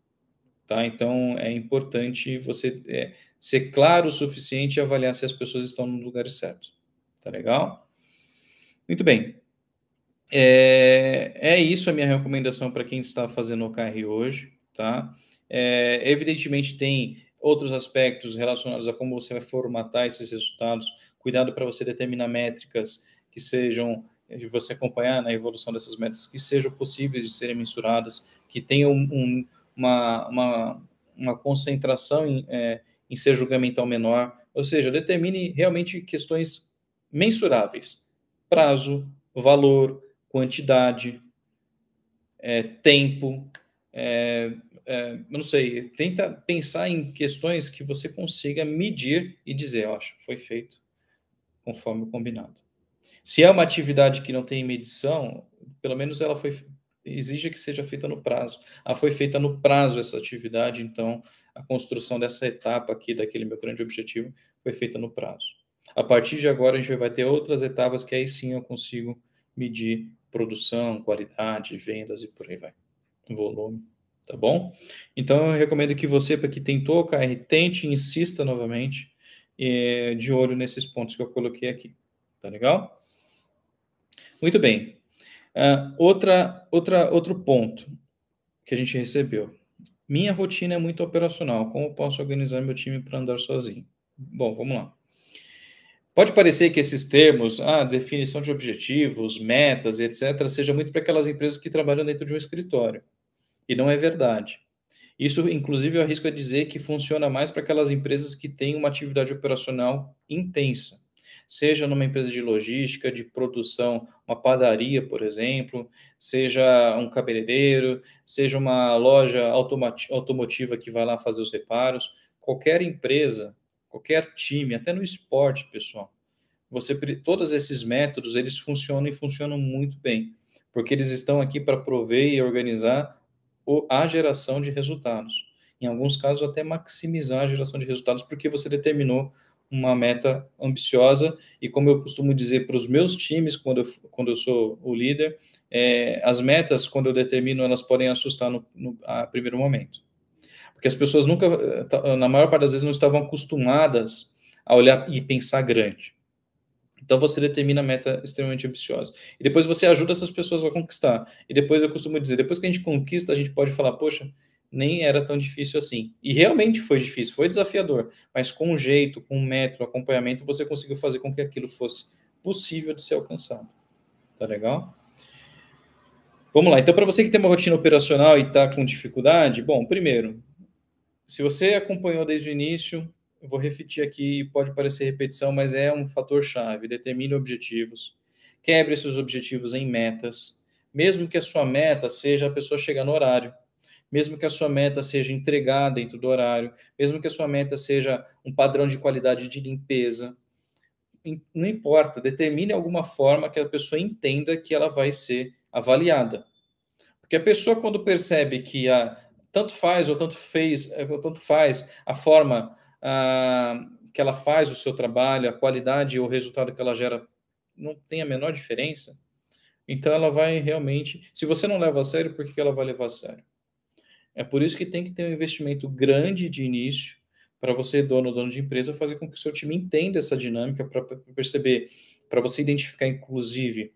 Tá? Então, é importante você é, ser claro o suficiente e avaliar se as pessoas estão no lugar certo. Tá legal? Muito bem. É, é isso a minha recomendação para quem está fazendo o OKR hoje, tá? É, evidentemente tem outros aspectos relacionados a como você vai formatar esses resultados, cuidado para você determinar métricas que sejam de você acompanhar na evolução dessas métricas que sejam possíveis de serem mensuradas, que tenham um, uma, uma, uma, concentração em, é, em ser julgamental menor, ou seja, determine realmente questões mensuráveis, prazo, valor, quantidade, é, tempo, é, é, eu não sei, tenta pensar em questões que você consiga medir e dizer, ó, foi feito conforme o combinado. Se é uma atividade que não tem medição, pelo menos ela foi exige que seja feita no prazo. Ah, foi feita no prazo essa atividade, então a construção dessa etapa aqui daquele meu grande objetivo foi feita no prazo. A partir de agora a gente vai ter outras etapas que aí sim eu consigo medir produção, qualidade, vendas e por aí vai. Volume, tá bom? Então eu recomendo que você, para que tentou o KR, tente e insista novamente eh, de olho nesses pontos que eu coloquei aqui. Tá legal? Muito bem. Uh, outra, outra, outro ponto que a gente recebeu. Minha rotina é muito operacional. Como posso organizar meu time para andar sozinho? Bom, vamos lá. Pode parecer que esses termos, a definição de objetivos, metas, etc., seja muito para aquelas empresas que trabalham dentro de um escritório. E não é verdade. Isso, inclusive, eu arrisco a dizer que funciona mais para aquelas empresas que têm uma atividade operacional intensa. Seja numa empresa de logística, de produção, uma padaria, por exemplo, seja um cabeleireiro, seja uma loja automotiva que vai lá fazer os reparos. Qualquer empresa qualquer time, até no esporte, pessoal. Você todos esses métodos, eles funcionam e funcionam muito bem, porque eles estão aqui para prover e organizar a geração de resultados. Em alguns casos até maximizar a geração de resultados, porque você determinou uma meta ambiciosa e como eu costumo dizer para os meus times quando eu, quando eu sou o líder, é, as metas quando eu determino elas podem assustar no, no primeiro momento porque as pessoas nunca, na maior parte das vezes, não estavam acostumadas a olhar e pensar grande. Então você determina a meta extremamente ambiciosa. E depois você ajuda essas pessoas a conquistar. E depois eu costumo dizer, depois que a gente conquista, a gente pode falar, poxa, nem era tão difícil assim. E realmente foi difícil, foi desafiador, mas com um jeito, com um método, acompanhamento, você conseguiu fazer com que aquilo fosse possível de ser alcançado. Tá legal? Vamos lá. Então, para você que tem uma rotina operacional e está com dificuldade, bom, primeiro, se você acompanhou desde o início, eu vou repetir aqui, pode parecer repetição, mas é um fator chave. Determine objetivos, quebre esses objetivos em metas, mesmo que a sua meta seja a pessoa chegar no horário, mesmo que a sua meta seja entregar dentro do horário, mesmo que a sua meta seja um padrão de qualidade de limpeza, não importa, determine alguma forma que a pessoa entenda que ela vai ser avaliada. Porque a pessoa, quando percebe que a, tanto faz ou tanto fez, eh, ou tanto faz a forma ah, que ela faz o seu trabalho, a qualidade ou o resultado que ela gera não tem a menor diferença. Então ela vai realmente, se você não leva a sério, por que ela vai levar a sério? É por isso que tem que ter um investimento grande de início para você, dono dono de empresa, fazer com que o seu time entenda essa dinâmica, para perceber, para você identificar, inclusive,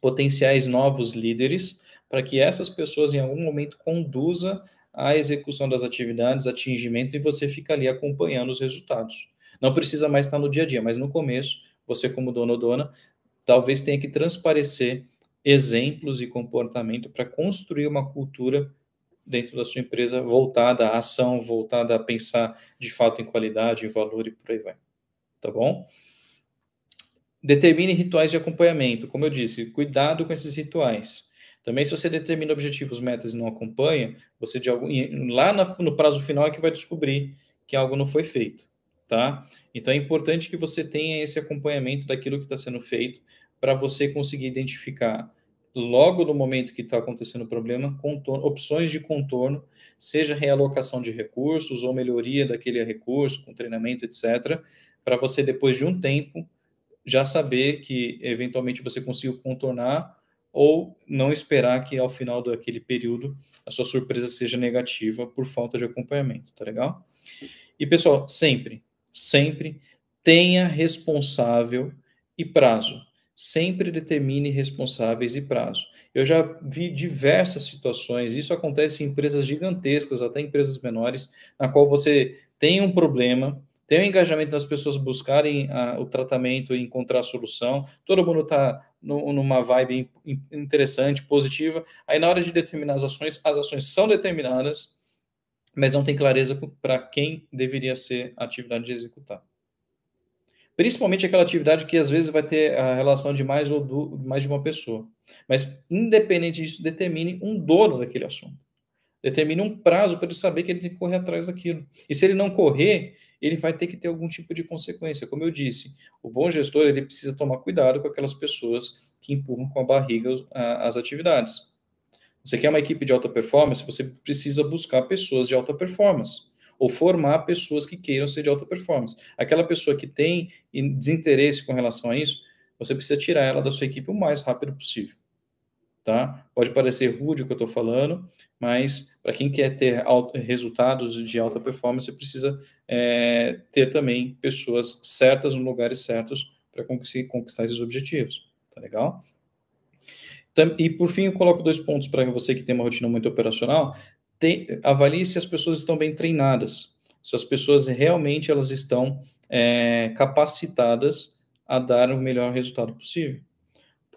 potenciais novos líderes, para que essas pessoas em algum momento conduza a execução das atividades, atingimento, e você fica ali acompanhando os resultados. Não precisa mais estar no dia a dia, mas no começo, você, como dono ou dona, talvez tenha que transparecer exemplos e comportamento para construir uma cultura dentro da sua empresa voltada à ação, voltada a pensar de fato em qualidade, em valor e por aí vai. Tá bom? Determine rituais de acompanhamento. Como eu disse, cuidado com esses rituais. Também, se você determina objetivos, metas e não acompanha, você de algum, lá no prazo final é que vai descobrir que algo não foi feito, tá? Então é importante que você tenha esse acompanhamento daquilo que está sendo feito para você conseguir identificar logo no momento que está acontecendo o problema, contorno, opções de contorno, seja realocação de recursos ou melhoria daquele recurso, com treinamento, etc., para você, depois de um tempo, já saber que eventualmente você conseguiu contornar ou não esperar que ao final daquele período a sua surpresa seja negativa por falta de acompanhamento, tá legal? E pessoal, sempre, sempre tenha responsável e prazo sempre determine responsáveis e prazo. Eu já vi diversas situações, isso acontece em empresas gigantescas, até empresas menores, na qual você tem um problema, tem um engajamento das pessoas buscarem a, o tratamento e encontrar a solução, todo mundo está numa vibe interessante, positiva, aí na hora de determinar as ações, as ações são determinadas, mas não tem clareza para quem deveria ser a atividade de executar. Principalmente aquela atividade que às vezes vai ter a relação de mais ou do, mais de uma pessoa. Mas, independente disso, determine um dono daquele assunto. Determine um prazo para ele saber que ele tem que correr atrás daquilo. E se ele não correr, ele vai ter que ter algum tipo de consequência. Como eu disse, o bom gestor ele precisa tomar cuidado com aquelas pessoas que empurram com a barriga as atividades. Você quer uma equipe de alta performance, você precisa buscar pessoas de alta performance ou formar pessoas que queiram ser de alta performance. Aquela pessoa que tem desinteresse com relação a isso, você precisa tirar ela da sua equipe o mais rápido possível. Tá? Pode parecer rude o que eu estou falando, mas para quem quer ter resultados de alta performance, você precisa é, ter também pessoas certas nos lugares certos para conquistar esses objetivos. Tá legal? E por fim, eu coloco dois pontos para você que tem uma rotina muito operacional te, avalie se as pessoas estão bem treinadas, se as pessoas realmente elas estão é, capacitadas a dar o melhor resultado possível.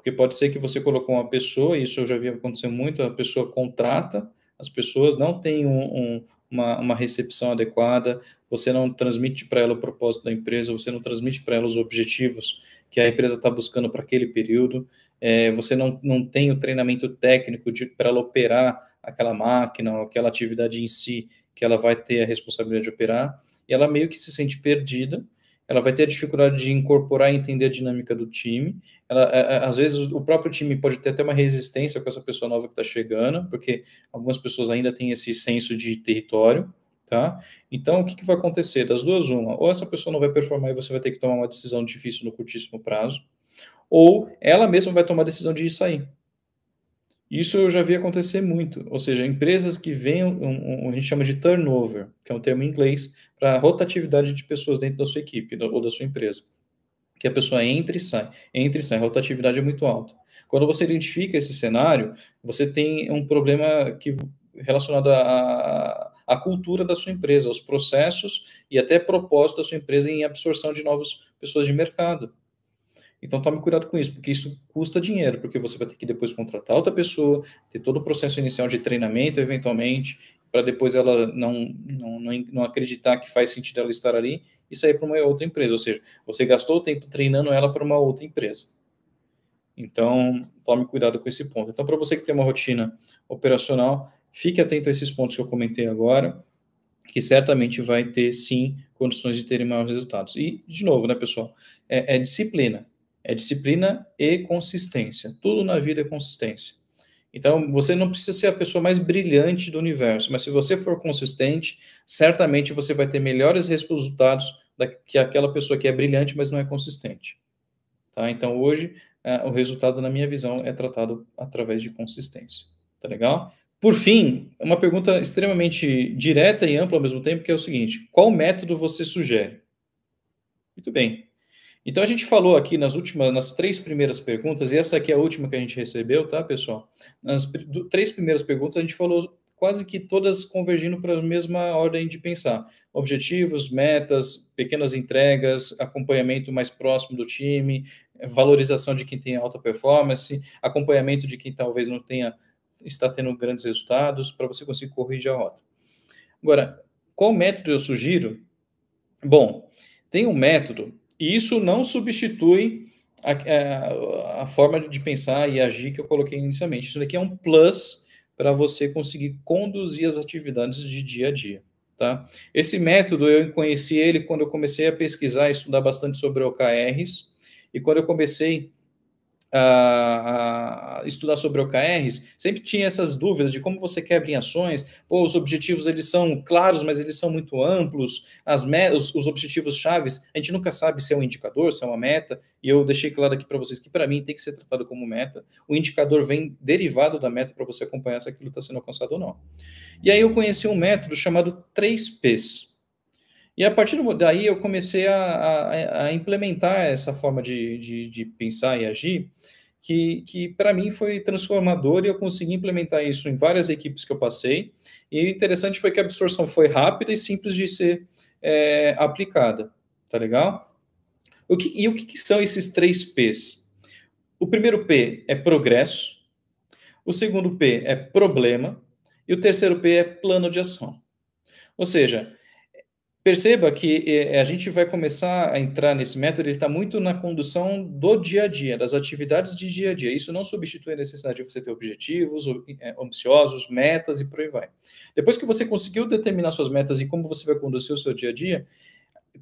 Porque pode ser que você colocou uma pessoa, e isso eu já vi acontecer muito, a pessoa contrata, as pessoas não têm um, um, uma, uma recepção adequada, você não transmite para ela o propósito da empresa, você não transmite para ela os objetivos que a empresa está buscando para aquele período, é, você não, não tem o treinamento técnico para ela operar aquela máquina, aquela atividade em si que ela vai ter a responsabilidade de operar, e ela meio que se sente perdida, ela vai ter a dificuldade de incorporar e entender a dinâmica do time. Ela, às vezes, o próprio time pode ter até uma resistência com essa pessoa nova que está chegando, porque algumas pessoas ainda têm esse senso de território, tá? Então, o que, que vai acontecer? Das duas, uma, ou essa pessoa não vai performar e você vai ter que tomar uma decisão difícil no curtíssimo prazo, ou ela mesma vai tomar a decisão de sair. Isso eu já vi acontecer muito, ou seja, empresas que vêm, um, um, a gente chama de turnover, que é um termo em inglês, para rotatividade de pessoas dentro da sua equipe ou da sua empresa. Que a pessoa entra e sai, entra e sai, a rotatividade é muito alta. Quando você identifica esse cenário, você tem um problema que, relacionado à, à cultura da sua empresa, aos processos e até propósito da sua empresa em absorção de novas pessoas de mercado. Então tome cuidado com isso, porque isso custa dinheiro, porque você vai ter que depois contratar outra pessoa, ter todo o processo inicial de treinamento, eventualmente, para depois ela não, não, não, não, acreditar que faz sentido ela estar ali e sair para uma outra empresa. Ou seja, você gastou o tempo treinando ela para uma outra empresa. Então, tome cuidado com esse ponto. Então, para você que tem uma rotina operacional, fique atento a esses pontos que eu comentei agora, que certamente vai ter, sim, condições de terem maiores resultados. E, de novo, né, pessoal, é, é disciplina. É disciplina e consistência. Tudo na vida é consistência. Então, você não precisa ser a pessoa mais brilhante do universo, mas se você for consistente, certamente você vai ter melhores resultados da, que aquela pessoa que é brilhante, mas não é consistente. Tá? Então, hoje, é, o resultado, na minha visão, é tratado através de consistência. Tá legal? Por fim, uma pergunta extremamente direta e ampla ao mesmo tempo, que é o seguinte: qual método você sugere? Muito bem. Então a gente falou aqui nas últimas, nas três primeiras perguntas, e essa aqui é a última que a gente recebeu, tá, pessoal? Nas três primeiras perguntas a gente falou quase que todas convergindo para a mesma ordem de pensar: objetivos, metas, pequenas entregas, acompanhamento mais próximo do time, valorização de quem tem alta performance, acompanhamento de quem talvez não tenha está tendo grandes resultados para você conseguir corrigir a rota. Agora, qual método eu sugiro? Bom, tem um método e isso não substitui a, a, a, forma de pensar e agir que eu coloquei inicialmente. Isso daqui é um plus para você conseguir conduzir as atividades de dia a dia. Tá? Esse método eu conheci ele quando eu comecei a pesquisar e estudar bastante sobre OKRs, e quando eu comecei a, estudar sobre OKRs, sempre tinha essas dúvidas de como você quebra em ações, pô, os objetivos eles são claros, mas eles são muito amplos, as os objetivos chaves, a gente nunca sabe se é um indicador, se é uma meta, e eu deixei claro aqui para vocês que para mim tem que ser tratado como meta, o indicador vem derivado da meta para você acompanhar se aquilo está sendo alcançado ou não. E aí eu conheci um método chamado 3Ps, e a partir daí eu comecei a, a, a implementar essa forma de, de, de, pensar e agir, que, que para mim foi transformador e eu consegui implementar isso em várias equipes que eu passei. E o interessante foi que a absorção foi rápida e simples de ser é, aplicada. Tá legal? O que, e o que, que são esses três P's? O primeiro P é progresso, o segundo P é problema e o terceiro P é plano de ação. Ou seja, Perceba que eh, a gente vai começar a entrar nesse método, ele está muito na condução do dia a dia, das atividades de dia a dia. Isso não substitui a necessidade de você ter objetivos eh, ambiciosos, metas e por aí vai. Depois que você conseguiu determinar suas metas e como você vai conduzir o seu dia a dia,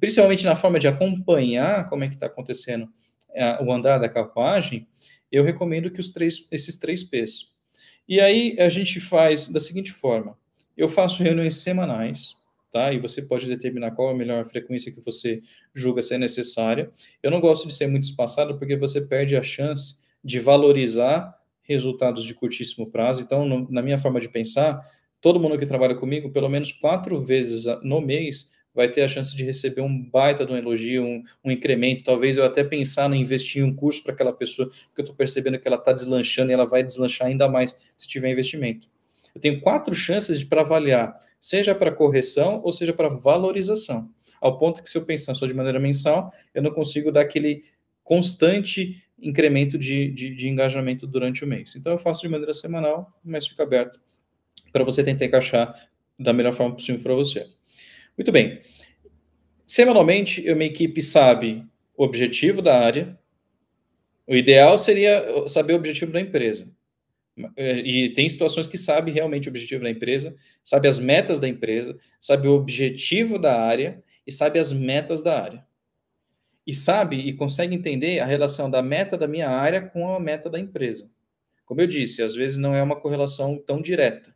principalmente na forma de acompanhar como é que está acontecendo eh, o andar da carruagem, eu recomendo que os três, esses três P's. E aí a gente faz da seguinte forma: eu faço reuniões semanais tá? E você pode determinar qual é a melhor frequência que você julga ser necessária. Eu não gosto de ser muito espaçado porque você perde a chance de valorizar resultados de curtíssimo prazo. Então, no, na minha forma de pensar, todo mundo que trabalha comigo, pelo menos quatro vezes no mês, vai ter a chance de receber um baita de um elogio, um, um incremento. Talvez eu até pensar em investir em um curso para aquela pessoa, porque eu estou percebendo que ela está deslanchando e ela vai deslanchar ainda mais se tiver investimento. Eu tenho quatro chances para avaliar, seja para correção ou seja para valorização. Ao ponto que, se eu pensar só de maneira mensal, eu não consigo dar aquele constante incremento de, de, de engajamento durante o mês. Então, eu faço de maneira semanal, mas fica aberto para você tentar encaixar da melhor forma possível para você. Muito bem. Semanalmente, a minha equipe sabe o objetivo da área. O ideal seria saber o objetivo da empresa. É, e tem situações que sabe realmente o objetivo da empresa, sabe as metas da empresa, sabe o objetivo da área e sabe as metas da área. E sabe e consegue entender a relação da meta da minha área com a meta da empresa. Como eu disse, às vezes não é uma correlação tão direta,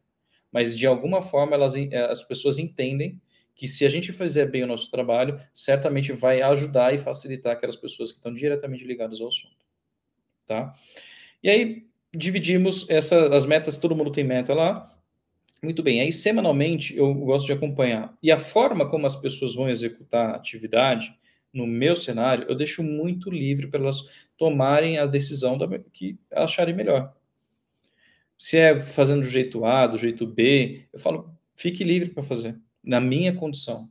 mas de alguma forma elas, eh, as pessoas entendem que se a gente fizer bem o nosso trabalho, certamente vai ajudar e facilitar aquelas pessoas que estão diretamente ligadas ao assunto. Tá? E aí, dividimos essa, as metas, todo mundo tem meta lá. Muito bem, aí semanalmente eu gosto de acompanhar. E a forma como as pessoas vão executar a atividade, no meu cenário, eu deixo muito livre para elas tomarem a decisão da, que acharem melhor. Se é fazendo do jeito A, do jeito B, eu falo, fique livre para fazer, na minha condição.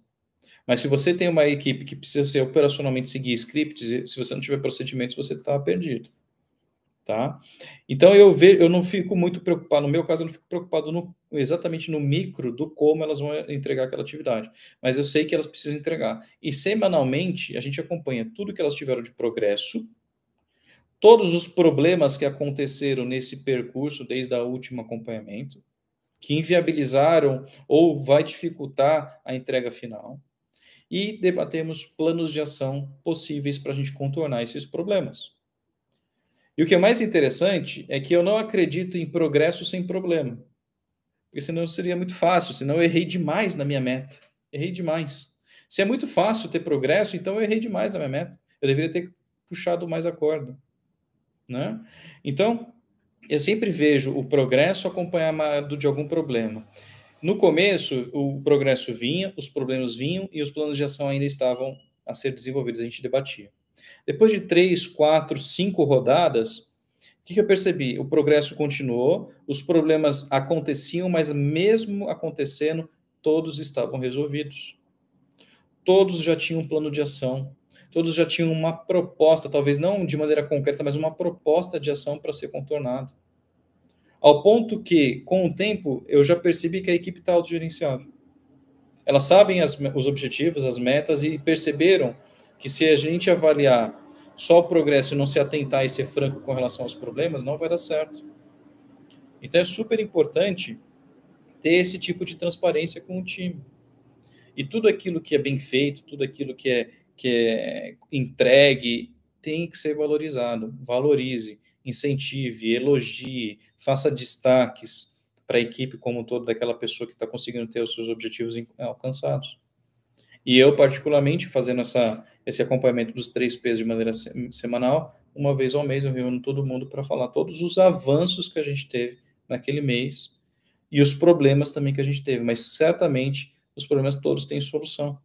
Mas se você tem uma equipe que precisa ser operacionalmente seguir scripts, se você não tiver procedimentos, você está perdido tá? Então eu vejo, eu não fico muito preocupado, no meu caso eu não fico preocupado no, exatamente no micro do como elas vão entregar aquela atividade, mas eu sei que elas precisam entregar. E semanalmente a gente acompanha tudo que elas tiveram de progresso, todos os problemas que aconteceram nesse percurso desde o último acompanhamento, que inviabilizaram ou vai dificultar a entrega final, e debatemos planos de ação possíveis para a gente contornar esses problemas. E o que é mais interessante é que eu não acredito em progresso sem problema. Porque senão seria muito fácil, senão eu errei demais na minha meta. Errei demais. Se é muito fácil ter progresso, então eu errei demais na minha meta. Eu deveria ter puxado mais a corda. Né? Então, eu sempre vejo o progresso acompanhado de algum problema. No começo, o progresso vinha, os problemas vinham e os planos de ação ainda estavam a ser desenvolvidos, a gente debatia. Depois de três, quatro, cinco rodadas, o que, eu percebi? O progresso continuou, os problemas aconteciam, mas mesmo acontecendo, todos estavam resolvidos. Todos já tinham um plano de ação, todos já tinham uma proposta, talvez não de maneira concreta, mas uma proposta de ação para ser contornada. Ao ponto que, com o tempo, eu já percebi que a equipe está autogerenciável. Elas sabem as, os objetivos, as metas e perceberam que se a gente avaliar só o progresso e não se atentar e ser franco com relação aos problemas, não vai dar certo. Então é super importante ter esse tipo de transparência com o time. E tudo aquilo que é bem feito, tudo aquilo que é, que é entregue, tem que ser valorizado. Valorize, incentive, elogie, faça destaques para a equipe como um todo daquela pessoa que está conseguindo ter os seus objetivos alcançados. E eu, particularmente, fazendo essa, esse acompanhamento dos três P's de maneira semanal, uma vez ao mês eu reúno todo mundo para falar todos os avanços que a gente teve naquele mês e os problemas também que a gente teve, mas certamente os problemas todos têm solução.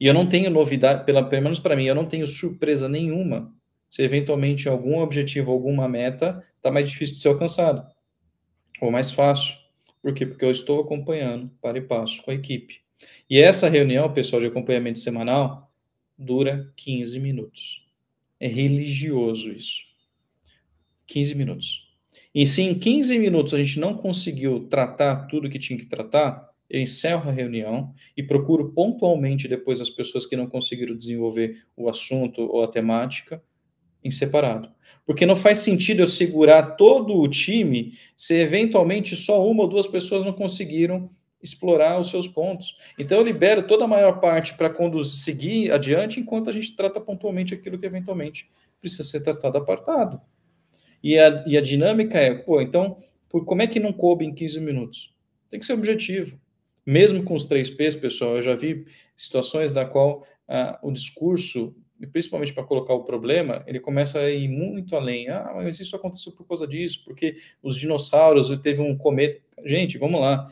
E eu não tenho novidade, pela, pelo menos para mim, eu não tenho surpresa nenhuma se eventualmente algum objetivo, alguma meta está mais difícil de ser alcançado ou mais fácil. Por quê? Porque eu estou acompanhando para e passo com a equipe. E essa reunião, pessoal, de acompanhamento semanal, dura 15 minutos. É religioso isso. 15 minutos. E se em 15 minutos a gente não conseguiu tratar tudo que tinha que tratar, eu encerro a reunião e procuro pontualmente depois as pessoas que não conseguiram desenvolver o assunto ou a temática em separado. Porque não faz sentido eu segurar todo o time se eventualmente só uma ou duas pessoas não conseguiram explorar os seus pontos. Então eu libero toda a maior parte para seguir adiante enquanto a gente trata pontualmente aquilo que eventualmente precisa ser tratado apartado. E a, e a dinâmica é, pô, então, por, como é que não coube em 15 minutos? Tem que ser objetivo. Mesmo com os três P's, pessoal, eu já vi situações da qual ah, o discurso, principalmente para colocar o problema, ele começa a ir muito além. Ah, mas isso aconteceu por causa disso, porque os dinossauros teve um cometa. Gente, vamos lá.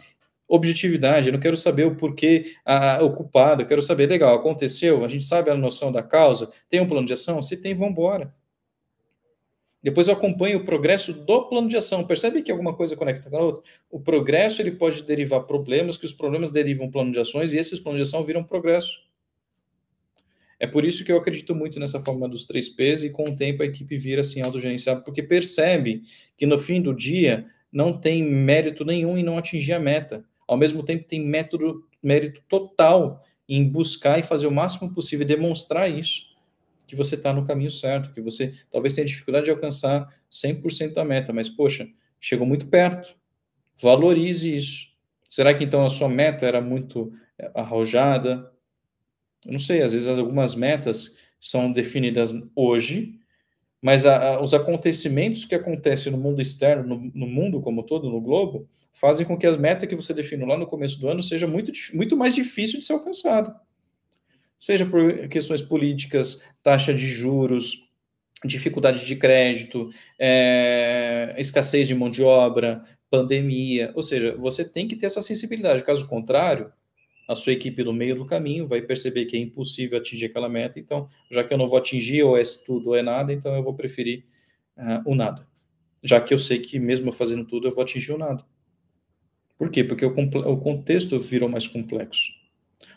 Objetividade, eu não quero saber o porquê o culpado, eu quero saber, legal, aconteceu, a gente sabe a noção da causa, tem um plano de ação? Se tem, vamos embora. Depois eu acompanho o progresso do plano de ação. Percebe que alguma coisa conecta com a outra? O progresso ele pode derivar problemas, que os problemas derivam plano de ações, e esses planos de ação viram progresso. É por isso que eu acredito muito nessa forma dos três P's e com o tempo a equipe vira assim autogerenciada, porque percebe que no fim do dia não tem mérito nenhum em não atingir a meta. Ao mesmo tempo tem método, mérito total em buscar e fazer o máximo possível e demonstrar isso que você está no caminho certo, que você talvez tenha dificuldade de alcançar 100% da meta, mas, poxa, chegou muito perto. Valorize isso. Será que então a sua meta era muito é, arrojada? Eu não sei, às vezes algumas metas são definidas hoje, mas a, a, os acontecimentos que acontecem no mundo externo, no, no, mundo como todo, no globo, fazem com que as metas que você definiu lá no começo do ano seja muito, muito mais difícil de ser alcançado seja por questões políticas, taxa de juros, dificuldade de crédito, é, escassez de mão de obra, pandemia. Ou seja, você tem que ter essa sensibilidade. Caso contrário, a sua equipe no meio do caminho vai perceber que é impossível atingir aquela meta. Então, já que eu não vou atingir, ou é tudo ou é nada, então eu vou preferir uh, o nada. Já que eu sei que mesmo fazendo tudo, eu vou atingir o nada. Por quê? Porque o, o contexto virou mais complexo.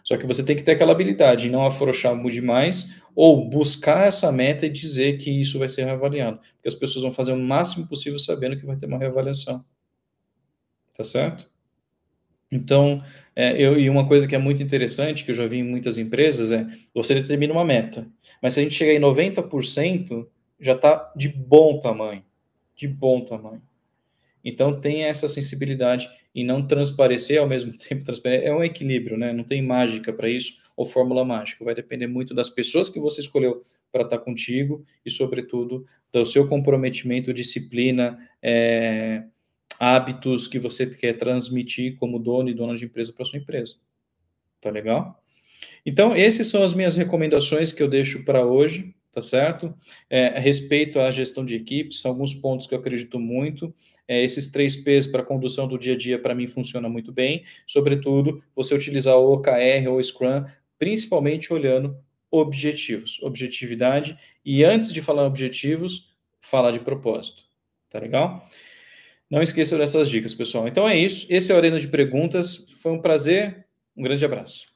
Só que você tem que ter aquela habilidade de não afrouxar demais ou buscar essa meta e dizer que isso vai ser reavaliado. Porque as pessoas vão fazer o máximo possível sabendo que vai ter uma reavaliação. Tá certo? Então, é, eu, e uma coisa que é muito interessante, que eu já vi em muitas empresas, é você determina uma meta, mas se a gente chegar em 90%, já está de bom tamanho. De bom tamanho. Então, tenha essa sensibilidade e não transparecer ao mesmo tempo transparecer. É um equilíbrio, né? Não tem mágica para isso ou fórmula mágica. Vai depender muito das pessoas que você escolheu para estar tá contigo e, sobretudo, do seu comprometimento, disciplina, é, hábitos que você quer transmitir como dono e dona de empresa para sua empresa. Tá legal? Então, essas são as minhas recomendações que eu deixo para hoje tá certo? É, respeito à gestão de equipes, são alguns pontos que eu acredito muito. É, esses três P's para condução do dia a dia, para mim, funciona muito bem. Sobretudo, você utilizar o OKR ou Scrum, principalmente olhando objetivos, objetividade. E antes de falar objetivos, falar de propósito. Tá legal? Não esqueçam dessas dicas, pessoal. Então é isso. Esse é o Arena de Perguntas. Foi um prazer. Um grande abraço.